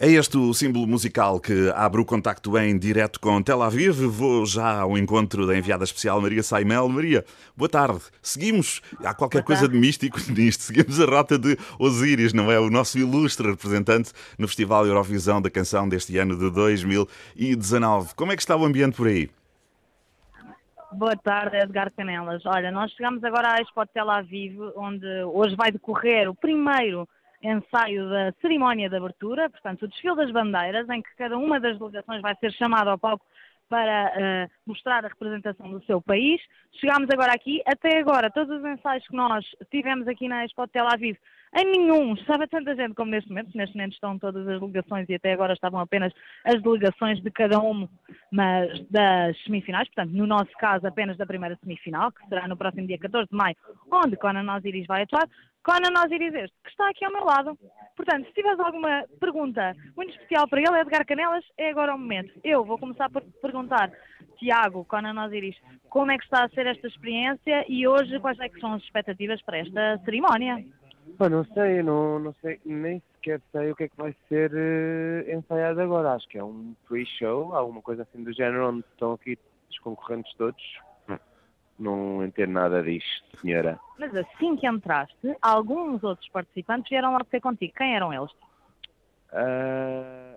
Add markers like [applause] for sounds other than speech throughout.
É este o símbolo musical que abre o contacto em direto com Tel Aviv. Vou já ao encontro da enviada especial Maria Saimel. Maria, boa tarde. Seguimos, há qualquer coisa de místico [laughs] nisto, seguimos a rota de Osíris, não é? O nosso ilustre representante no Festival Eurovisão da Canção deste ano de 2019. Como é que está o ambiente por aí? Boa tarde, Edgar Canelas. Olha, nós chegamos agora à Expo de Tel Aviv, onde hoje vai decorrer o primeiro ensaio da cerimónia de abertura, portanto, o desfile das bandeiras, em que cada uma das delegações vai ser chamada ao palco para uh, mostrar a representação do seu país. Chegámos agora aqui, até agora, todos os ensaios que nós tivemos aqui na Expo de Tel Aviv, em nenhum estava tanta gente como neste momento, neste momento estão todas as delegações e até agora estavam apenas as delegações de cada um mas das semifinais, portanto, no nosso caso apenas da primeira semifinal, que será no próximo dia 14 de maio, onde Conan Osiris vai atuar. Conan Osiris este, que está aqui ao meu lado. Portanto, se tiveres alguma pergunta muito especial para ele, Edgar Canelas, é agora o momento. Eu vou começar por perguntar, Tiago, Conan Osiris, como é que está a ser esta experiência e hoje quais é que são as expectativas para esta cerimónia? Pá, não sei, não, não sei, nem sequer sei o que é que vai ser uh, ensaiado agora. Acho que é um pre-show, alguma coisa assim do género, onde estão aqui os concorrentes todos. Não entendo nada disto, senhora. Mas assim que entraste, alguns outros participantes vieram lá ter contigo. Quem eram eles? Uh,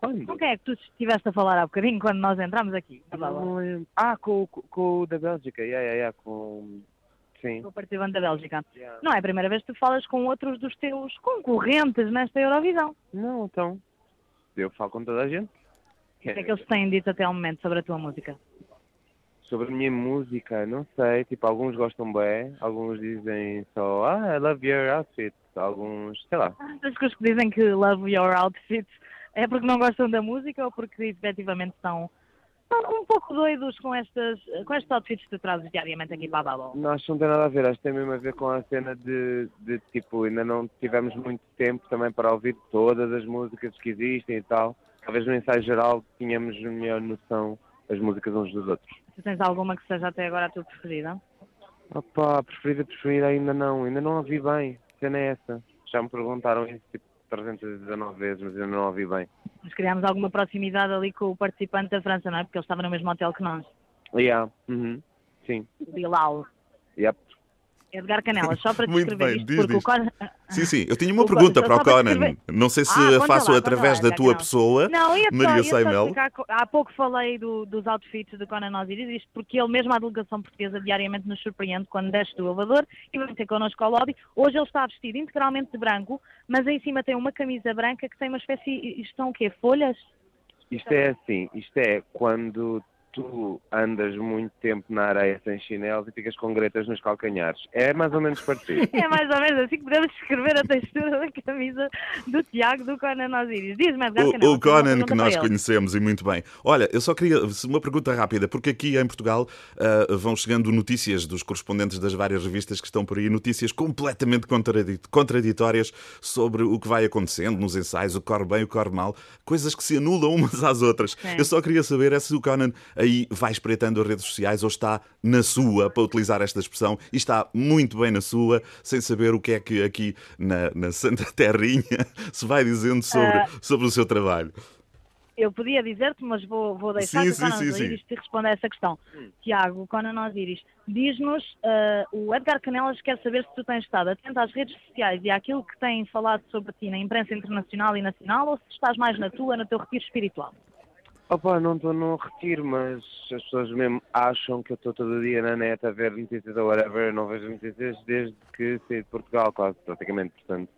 quando? Com quem é que tu estiveste a falar há bocadinho quando nós entramos aqui? Não, ah, com, com, com o da Bélgica, yeah, yeah, yeah, com Sim. o participante da Bélgica. Yeah. Não é a primeira vez que tu falas com outros dos teus concorrentes nesta Eurovisão. Não, então. Eu falo com toda a gente. O que é que eles têm dito até ao momento sobre a tua música? Sobre a minha música, não sei. Tipo, alguns gostam bem, alguns dizem só, ah, I love your outfit. Alguns, sei lá. As pessoas que dizem que love your outfit é porque não gostam da música ou porque efetivamente estão um pouco doidos com, estas, com estes outfits que tu trazes diariamente aqui para a Babel. Não, acho que não tem nada a ver, acho que tem mesmo a ver com a cena de, de tipo, ainda não tivemos muito tempo também para ouvir todas as músicas que existem e tal. Talvez no ensaio geral tínhamos melhor noção das músicas uns dos outros. Tu tens alguma que seja até agora a tua preferida? Opa, preferida, preferida ainda não, ainda não a vi bem. A cena é essa. Já me perguntaram isso tipo 319 vezes, mas ainda não a ouvi bem. Mas criámos alguma proximidade ali com o participante da França, não é? Porque ele estava no mesmo hotel que nós. Yeah. Uhum. Sim. Bilal. Yep. Edgar Canelas, só para [laughs] te Muito bem, isto, diz, porque diz. o Conan... Sim, sim. Eu tinha [laughs] uma O pergunta para o Conan. escrever- Não sei se Ah, conta faço lá, através lá, da tua Edgar pessoa, Não, ia Maria Saimel. há pouco falei do- dos outfits do Conan Osiris, isto porque ele mesmo, a delegação portuguesa, diariamente nos surpreende quando desce do elevador e vem ter connosco ao lobby. Hoje ele está vestido integralmente de branco, mas em cima tem uma camisa branca que tem uma espécie, isto são o quê? Folhas? Isto é assim, isto é quando tu andas muito tempo na areia sem chinelos e ficas com gretas nos calcanhares. É mais ou menos parecido. [laughs] É mais ou menos assim que podemos descrever a textura da camisa do Tiago do Conan Osiris. Diz-me, O, o Conan que nós conhecemos e muito bem. Olha, eu só queria uma pergunta rápida, porque aqui em Portugal ah, vão chegando notícias dos correspondentes das várias revistas que estão por aí, notícias completamente contradi- contraditórias sobre o que vai acontecendo nos ensaios, o que corre bem, o que corre mal, coisas que se anulam umas às outras. Sim. Eu só queria saber é se o Conan aí vai espreitando as redes sociais ou está na sua, para utilizar esta expressão, e está muito bem na sua, sem saber o que é que aqui na, na Santa [laughs] Terrinha se vai dizendo sobre, Ah. sobre o seu trabalho. Eu podia dizer-te, mas vou, vou deixar Sim, que o Conan sim, Osiris te responda a essa questão. Tiago, Conan Osiris, diz-nos, ah, o Edgar Canelas quer saber se tu tens estado atento às redes sociais e àquilo que têm falado sobre ti na imprensa internacional e nacional ou se estás mais na tua, no teu retiro espiritual. Opa, não estou no retiro, mas as pessoas mesmo acham que eu estou todo dia na net a ver notícias ou whatever. Eu não vejo notícias desde que saí de Portugal, quase, praticamente, portanto.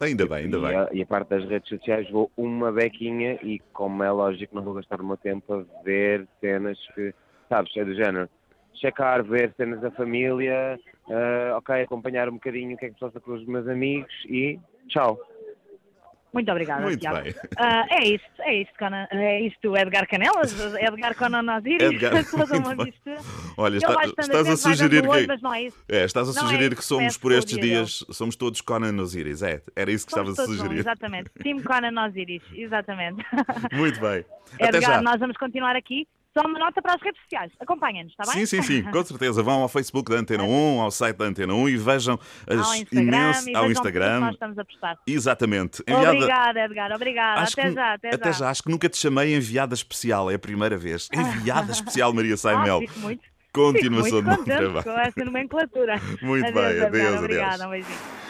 Ainda bem, ainda e, bem. A, e a parte das redes sociais vou uma bequinha e, como é lógico, não vou gastar o meu tempo a ver cenas que, sabes, é do género. Checar, ver cenas da família, ah, ok, acompanhar um bocadinho o que é que se passa com os meus amigos e tchau. Muito obrigada, Muito Tiago. bem. Ah, é isto, é isto, Conan, é isto, Edgar Canelas, Edgar Conan Osiris, Edgar. [laughs] Olha, está- estás a sugerir que. Mas não é isso. É, estás a é sugerir isso que somos parece por estes dia dele. dias, somos todos Conan Osiris. É, era isso que Somos estavas a sugerir. exatamente. Team Conan Osiris, exatamente. [laughs] Muito bem. [laughs] Edgar, nós vamos continuar aqui. Só uma nota para as redes sociais. Acompanhem-nos, está bem? Sim, sim, sim, com certeza. Vão ao Facebook da Antena 1, ao site da Antena 1 e vejam as ao Instagram, imensas. e Ao Instagram. nós estamos a postar. Exatamente. Enviada- Obrigada, Edgar. Obrigada. Acho Até que- já, até, Até já, acho que nunca te chamei enviada especial, é a primeira vez. [laughs] Enviada especial Maria Ah, Saimel. fico muito, Continuação fico de bom muito trabalho. com essa nomenclatura. [laughs] Muito adeus, bem, Edgar. adeus, Obrigada, adeus. um beijinho.